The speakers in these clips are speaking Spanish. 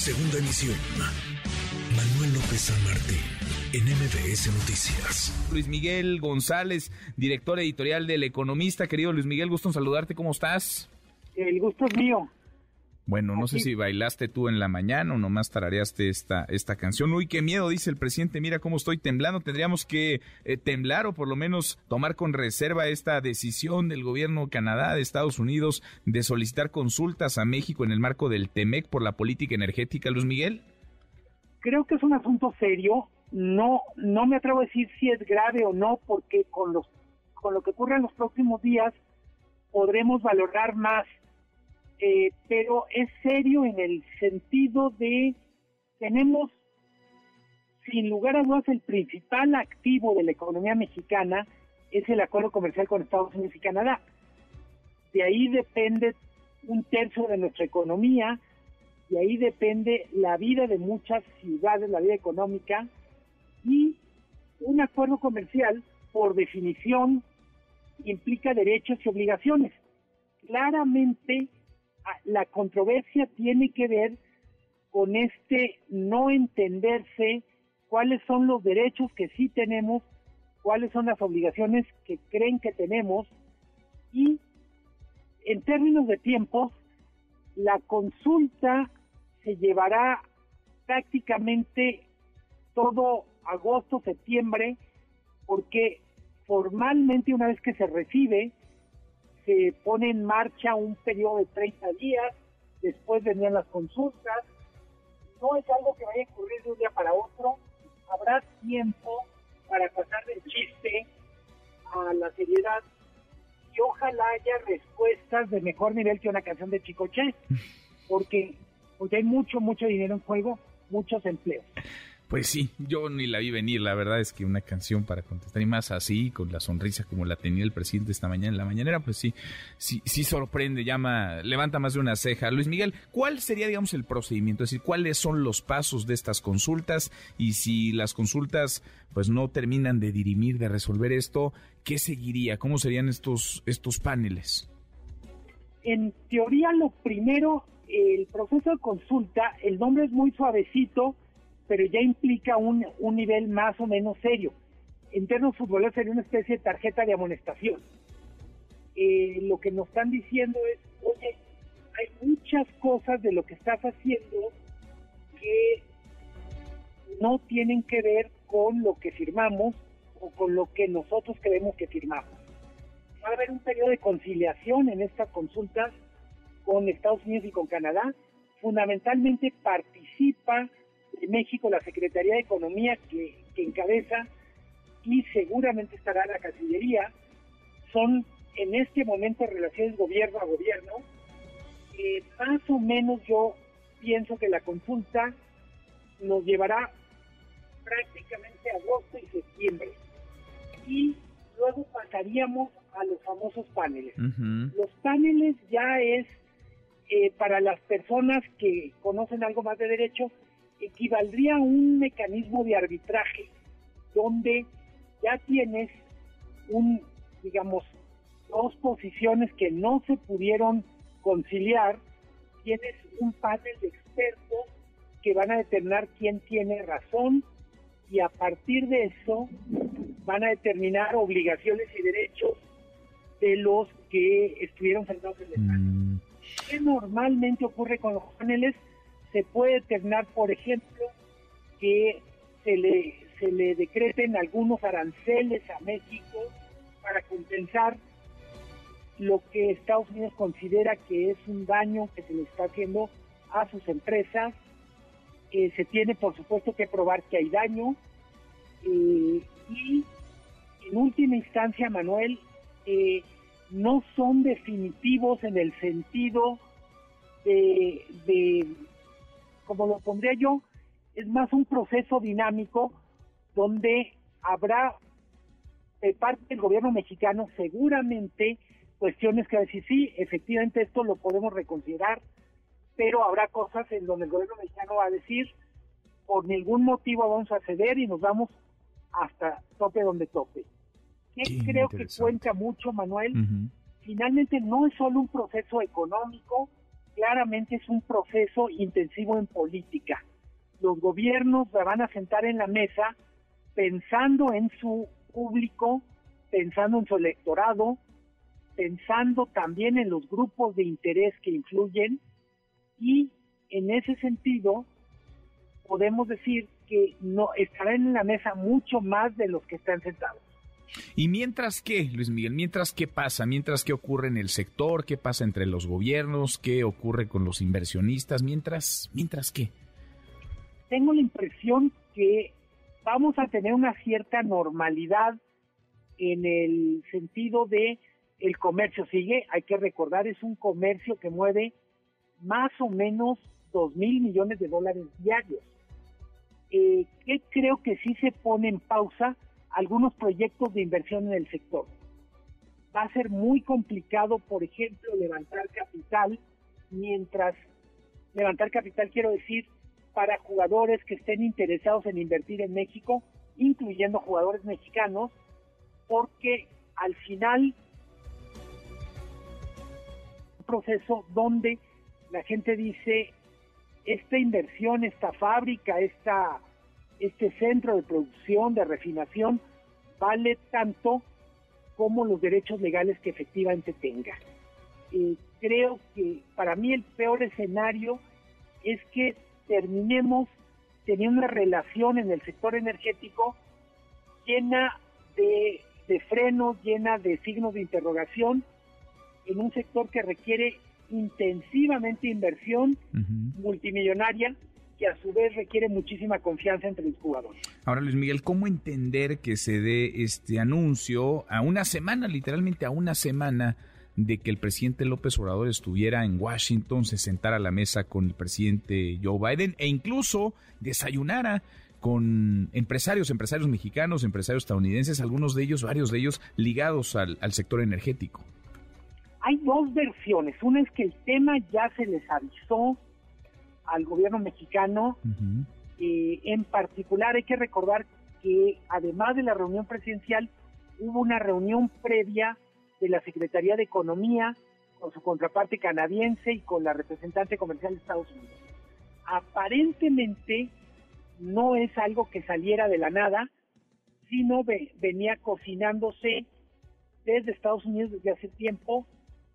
Segunda emisión. Manuel López San Martín, en MBS Noticias. Luis Miguel González, director editorial del Economista. Querido Luis Miguel, gusto en saludarte. ¿Cómo estás? El gusto es mío. Bueno, no sé si bailaste tú en la mañana o nomás tarareaste esta, esta canción. Uy, qué miedo, dice el presidente, mira cómo estoy temblando. Tendríamos que eh, temblar o por lo menos tomar con reserva esta decisión del gobierno de Canadá, de Estados Unidos, de solicitar consultas a México en el marco del TEMEC por la política energética. Luis Miguel. Creo que es un asunto serio. No, no me atrevo a decir si es grave o no, porque con, los, con lo que ocurre en los próximos días podremos valorar más eh, pero es serio en el sentido de tenemos sin lugar a dudas el principal activo de la economía mexicana es el acuerdo comercial con Estados Unidos y Canadá. De ahí depende un tercio de nuestra economía, de ahí depende la vida de muchas ciudades, la vida económica, y un acuerdo comercial, por definición, implica derechos y obligaciones. Claramente la controversia tiene que ver con este no entenderse cuáles son los derechos que sí tenemos, cuáles son las obligaciones que creen que tenemos y en términos de tiempos, la consulta se llevará prácticamente todo agosto, septiembre, porque formalmente una vez que se recibe, se pone en marcha un periodo de 30 días, después venían las consultas, no es algo que vaya a ocurrir de un día para otro, habrá tiempo para pasar del chiste a la seriedad y ojalá haya respuestas de mejor nivel que una canción de Chicoche, porque, porque hay mucho, mucho dinero en juego, muchos empleos. Pues sí, yo ni la vi venir, la verdad es que una canción para contestar y más así, con la sonrisa como la tenía el presidente esta mañana en la mañanera, pues sí, sí, sí sorprende, llama, levanta más de una ceja. Luis Miguel, ¿cuál sería, digamos, el procedimiento? Es decir, ¿cuáles son los pasos de estas consultas? Y si las consultas, pues no terminan de dirimir, de resolver esto, ¿qué seguiría? ¿Cómo serían estos, estos paneles? En teoría, lo primero, el proceso de consulta, el nombre es muy suavecito, pero ya implica un, un nivel más o menos serio. En términos futboleros sería una especie de tarjeta de amonestación. Eh, lo que nos están diciendo es, oye, hay muchas cosas de lo que estás haciendo que no tienen que ver con lo que firmamos o con lo que nosotros creemos que firmamos. Va a haber un periodo de conciliación en estas consultas con Estados Unidos y con Canadá. Fundamentalmente participa México la Secretaría de Economía que, encabeza y seguramente estará la Cancillería, son en este momento relaciones gobierno a gobierno. más o menos yo pienso que la consulta nos llevará prácticamente agosto y septiembre. Y luego pasaríamos a los famosos paneles. Los paneles ya es eh, para las personas que conocen algo más de derecho, equivaldría a un mecanismo de arbitraje donde ya tienes un, digamos, dos posiciones que no se pudieron conciliar, tienes un panel de expertos que van a determinar quién tiene razón y a partir de eso van a determinar obligaciones y derechos de los que estuvieron sentados en el panel. Mm. ¿Qué normalmente ocurre con los paneles? Se puede determinar, por ejemplo, que se le, se le decreten algunos aranceles a México para compensar lo que Estados Unidos considera que es un daño que se le está haciendo a sus empresas. Eh, se tiene, por supuesto, que probar que hay daño. Eh, y, en última instancia, Manuel, eh, no son definitivos en el sentido de como lo pondría yo, es más un proceso dinámico donde habrá de parte del gobierno mexicano seguramente cuestiones que decir, sí, efectivamente esto lo podemos reconsiderar, pero habrá cosas en donde el gobierno mexicano va a decir, por ningún motivo vamos a ceder y nos vamos hasta tope donde tope. Que creo que cuenta mucho, Manuel. Finalmente no es solo un proceso económico, claramente es un proceso intensivo en política. Los gobiernos van a sentar en la mesa pensando en su público, pensando en su electorado, pensando también en los grupos de interés que influyen y en ese sentido podemos decir que no estarán en la mesa mucho más de los que están sentados. ¿Y mientras qué, Luis Miguel? ¿Mientras qué pasa? ¿Mientras qué ocurre en el sector? ¿Qué pasa entre los gobiernos? ¿Qué ocurre con los inversionistas? ¿Mientras, mientras qué? Tengo la impresión que vamos a tener una cierta normalidad en el sentido de el comercio sigue, hay que recordar, es un comercio que mueve más o menos dos mil millones de dólares diarios. Eh, que creo que sí se pone en pausa algunos proyectos de inversión en el sector. Va a ser muy complicado, por ejemplo, levantar capital, mientras levantar capital quiero decir para jugadores que estén interesados en invertir en México, incluyendo jugadores mexicanos, porque al final un proceso donde la gente dice esta inversión, esta fábrica, esta este centro de producción, de refinación, vale tanto como los derechos legales que efectivamente tenga. Eh, creo que para mí el peor escenario es que terminemos teniendo una relación en el sector energético llena de, de frenos, llena de signos de interrogación, en un sector que requiere intensivamente inversión multimillonaria que a su vez requiere muchísima confianza entre los jugadores. Ahora, Luis Miguel, ¿cómo entender que se dé este anuncio a una semana, literalmente a una semana, de que el presidente López Obrador estuviera en Washington, se sentara a la mesa con el presidente Joe Biden e incluso desayunara con empresarios, empresarios mexicanos, empresarios estadounidenses, algunos de ellos, varios de ellos ligados al, al sector energético? Hay dos versiones. Una es que el tema ya se les avisó al gobierno mexicano. Eh, en particular hay que recordar que además de la reunión presidencial, hubo una reunión previa de la Secretaría de Economía con su contraparte canadiense y con la representante comercial de Estados Unidos. Aparentemente no es algo que saliera de la nada, sino venía cocinándose desde Estados Unidos desde hace tiempo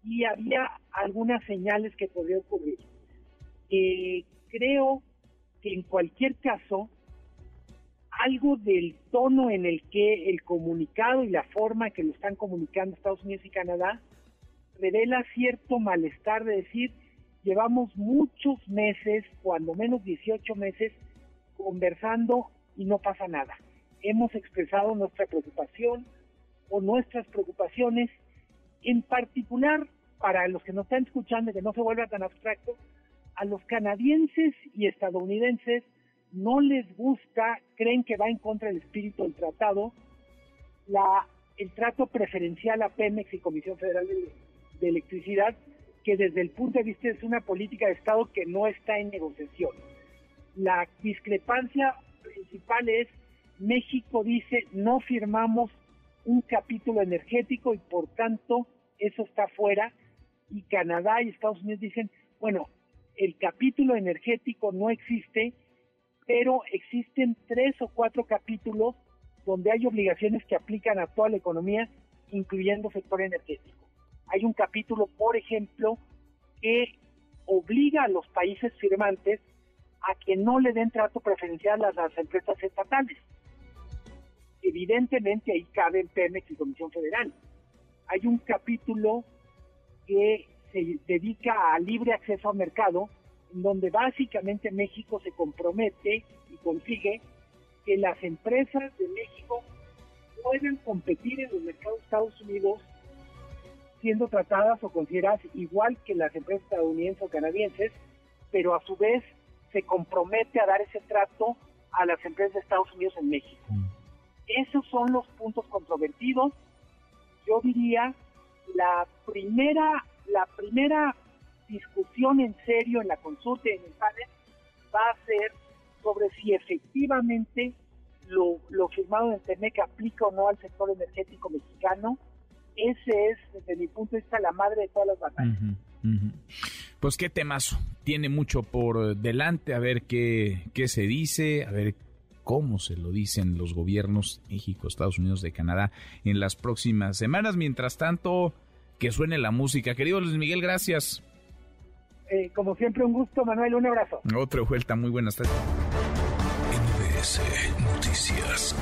y había algunas señales que podría ocurrir. Eh, creo que en cualquier caso, algo del tono en el que el comunicado y la forma que lo están comunicando Estados Unidos y Canadá revela cierto malestar de decir, llevamos muchos meses, cuando menos 18 meses, conversando y no pasa nada. Hemos expresado nuestra preocupación o nuestras preocupaciones, en particular para los que nos están escuchando, que no se vuelva tan abstracto, a los canadienses y estadounidenses no les gusta, creen que va en contra del espíritu del tratado, la, el trato preferencial a Pemex y Comisión Federal de, de Electricidad, que desde el punto de vista es una política de Estado que no está en negociación. La discrepancia principal es México dice no firmamos un capítulo energético y por tanto eso está fuera y Canadá y Estados Unidos dicen, bueno, el capítulo energético no existe, pero existen tres o cuatro capítulos donde hay obligaciones que aplican a toda la economía, incluyendo sector energético. Hay un capítulo, por ejemplo, que obliga a los países firmantes a que no le den trato preferencial a las empresas estatales. Evidentemente ahí caben Pemex y Comisión Federal. Hay un capítulo que se dedica a libre acceso al mercado, en donde básicamente México se compromete y consigue que las empresas de México puedan competir en los mercados de Estados Unidos siendo tratadas o consideradas igual que las empresas estadounidenses o canadienses, pero a su vez se compromete a dar ese trato a las empresas de Estados Unidos en México. Mm. Esos son los puntos controvertidos. Yo diría la primera la primera discusión en serio en la consulta en el panel va a ser sobre si efectivamente lo, lo firmado en TEMEC aplica o no al sector energético mexicano. Ese es, desde mi punto de vista, la madre de todas las batallas. pues qué temazo. Tiene mucho por delante, a ver qué, qué se dice, a ver cómo se lo dicen los gobiernos México, Estados Unidos, de Canadá en las próximas semanas. Mientras tanto, que suene la música. Querido Luis Miguel, gracias. Eh, como siempre, un gusto, Manuel. Un abrazo. Otra vuelta, muy buenas tardes. NBS Noticias.